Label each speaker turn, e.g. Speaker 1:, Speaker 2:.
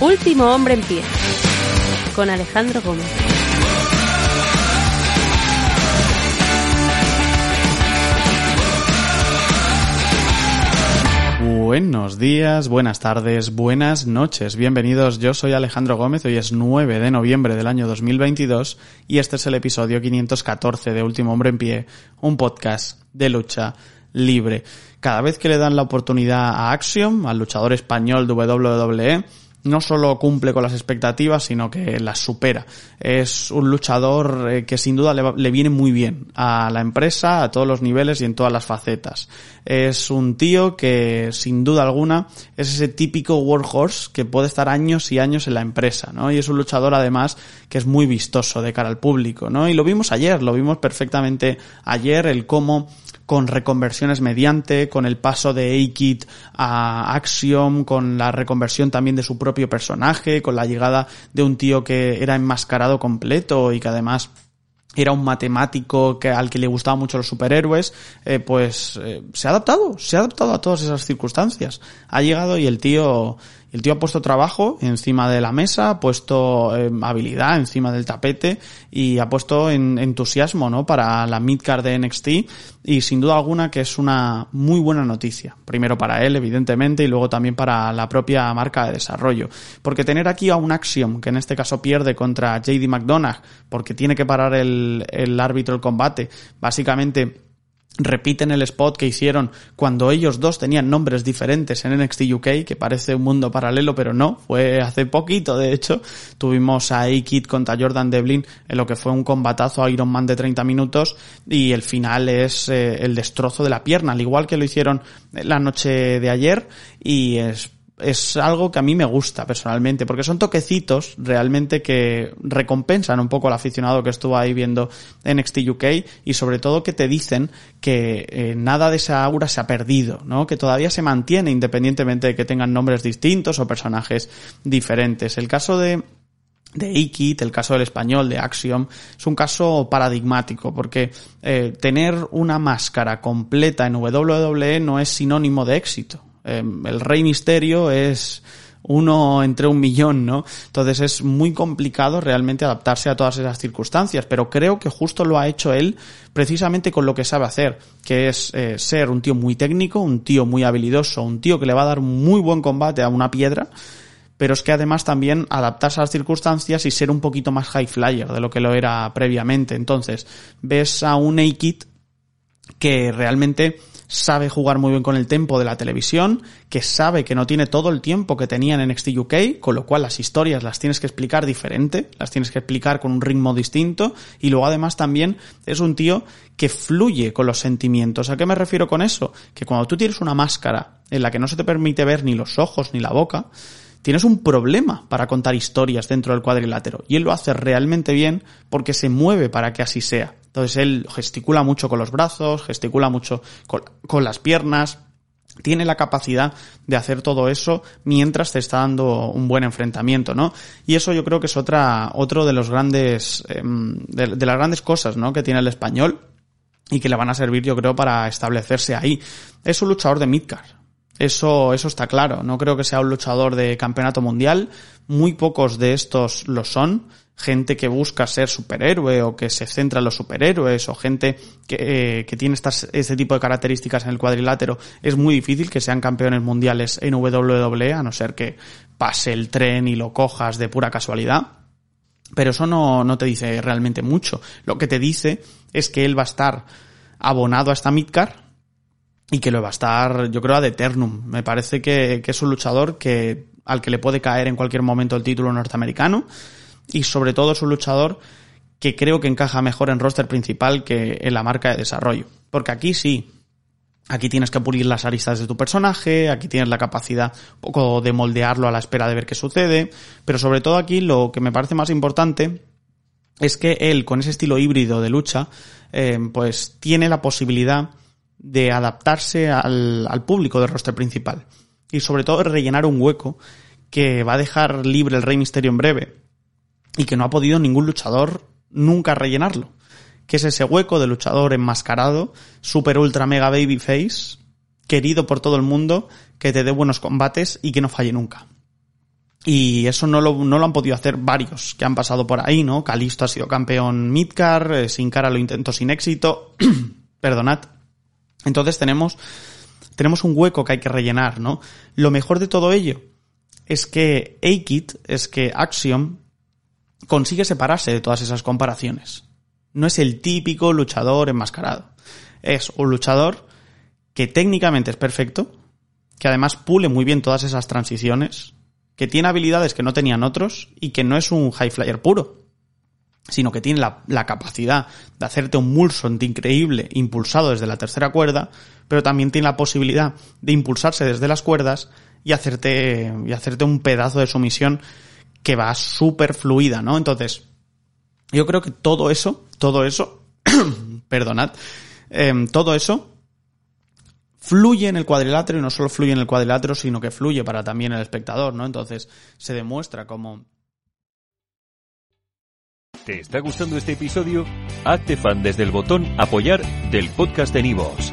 Speaker 1: Último hombre en pie con Alejandro Gómez.
Speaker 2: Buenos días, buenas tardes, buenas noches. Bienvenidos, yo soy Alejandro Gómez, hoy es 9 de noviembre del año 2022 y este es el episodio 514 de Último Hombre en Pie, un podcast de lucha libre. Cada vez que le dan la oportunidad a Axiom, al luchador español de WWE, no solo cumple con las expectativas, sino que las supera. Es un luchador eh, que sin duda le, viene muy bien a la empresa, a todos los niveles y en todas las facetas. Es un tío que sin duda alguna es ese típico workhorse que puede estar años y años en la empresa, ¿no? Y es un luchador además que es muy vistoso de cara al público, ¿no? Y lo vimos ayer, lo vimos perfectamente ayer, el cómo con reconversiones mediante, con el paso de A-Kit a Axiom, con la reconversión también de su propio personaje, con la llegada de un tío que era enmascarado completo y que además era un matemático que, al que le gustaban mucho los superhéroes, eh, pues eh, se ha adaptado, se ha adaptado a todas esas circunstancias. Ha llegado y el tío el tío ha puesto trabajo encima de la mesa, ha puesto eh, habilidad encima del tapete y ha puesto en, entusiasmo, ¿no? Para la midcard de NXT y sin duda alguna que es una muy buena noticia. Primero para él, evidentemente, y luego también para la propia marca de desarrollo. Porque tener aquí a un Axiom, que en este caso pierde contra JD McDonagh, porque tiene que parar el, el árbitro el combate, básicamente repiten el spot que hicieron cuando ellos dos tenían nombres diferentes en NXT UK, que parece un mundo paralelo, pero no, fue hace poquito, de hecho, tuvimos a A-Kid contra Jordan Devlin en lo que fue un combatazo a Iron Man de 30 minutos y el final es eh, el destrozo de la pierna, al igual que lo hicieron la noche de ayer y es es algo que a mí me gusta personalmente, porque son toquecitos realmente que recompensan un poco al aficionado que estuvo ahí viendo NXT UK y sobre todo que te dicen que eh, nada de esa aura se ha perdido, ¿no? Que todavía se mantiene independientemente de que tengan nombres distintos o personajes diferentes. El caso de de Ikit, el caso del español, de Axiom, es un caso paradigmático, porque eh, tener una máscara completa en WWE no es sinónimo de éxito. Em, el Rey Misterio es uno entre un millón, ¿no? Entonces es muy complicado realmente adaptarse a todas esas circunstancias, pero creo que justo lo ha hecho él precisamente con lo que sabe hacer, que es eh, ser un tío muy técnico, un tío muy habilidoso, un tío que le va a dar muy buen combate a una piedra, pero es que además también adaptarse a las circunstancias y ser un poquito más high flyer de lo que lo era previamente. Entonces, ves a un A-Kit que realmente sabe jugar muy bien con el tempo de la televisión, que sabe que no tiene todo el tiempo que tenían en NXT UK, con lo cual las historias las tienes que explicar diferente, las tienes que explicar con un ritmo distinto, y luego además también es un tío que fluye con los sentimientos. ¿A qué me refiero con eso? Que cuando tú tienes una máscara en la que no se te permite ver ni los ojos ni la boca, tienes un problema para contar historias dentro del cuadrilátero. Y él lo hace realmente bien porque se mueve para que así sea. Entonces él gesticula mucho con los brazos, gesticula mucho con, las piernas, tiene la capacidad de hacer todo eso mientras te está dando un buen enfrentamiento, ¿no? Y eso yo creo que es otra, otro de los grandes, em, de, las grandes cosas, ¿no? Que tiene el español y que le van a servir, yo creo, para establecerse ahí. Es un luchador de midcard. Eso, eso está claro. No creo que sea un luchador de campeonato mundial. Muy pocos de estos lo son. Gente que busca ser superhéroe o que se centra en los superhéroes o gente que, eh, que tiene estas, este tipo de características en el cuadrilátero. Es muy difícil que sean campeones mundiales en WWE, a no ser que pase el tren y lo cojas de pura casualidad. Pero eso no, no te dice realmente mucho. Lo que te dice es que él va a estar abonado a esta midcar y que lo va a estar, yo creo, ad eternum. Me parece que, que, es un luchador que, al que le puede caer en cualquier momento el título norteamericano y sobre todo es un luchador que creo que encaja mejor en roster principal que en la marca de desarrollo. Porque aquí sí, Aquí tienes que pulir las aristas de tu personaje, aquí tienes la capacidad un poco de moldearlo a la espera de ver qué sucede, pero sobre todo aquí lo que me parece más importante es que él, con ese estilo híbrido de lucha, eh, pues tiene la posibilidad de adaptarse al, al público del roster principal. Y sobre todo rellenar un hueco que va a dejar libre el Rey Misterio en breve y que no ha podido ningún luchador nunca rellenarlo que es ese hueco de luchador enmascarado, super ultra mega baby face, querido por todo el mundo, que te dé buenos combates y que no falle nunca. Y eso no lo, no lo han podido hacer varios que han pasado por ahí, ¿no? Calisto ha sido campeón Midcar, eh, Sin Cara lo intentó sin éxito, perdonad. Entonces tenemos, tenemos un hueco que hay que rellenar, ¿no? Lo mejor de todo ello es que A-Kit, es que Axiom consigue separarse de todas esas comparaciones. No es el típico luchador enmascarado. Es un luchador que técnicamente es perfecto, que además pule muy bien todas esas transiciones, que tiene habilidades que no tenían otros y que no es un high flyer puro, sino que tiene la, capacidad de hacerte un mulsont increíble impulsado desde la tercera cuerda, pero también tiene la posibilidad de impulsarse desde las cuerdas y hacerte, y hacerte un pedazo de sumisión que va súper fluida, ¿no? Entonces, yo creo que todo eso, todo eso, perdonad, em, todo eso fluye en el cuadrilátero y no solo fluye en el cuadrilátero, sino que fluye para también el espectador, ¿no? Entonces se demuestra como...
Speaker 3: ¿Te está gustando este episodio? Hazte fan desde el botón apoyar del podcast de Nivos.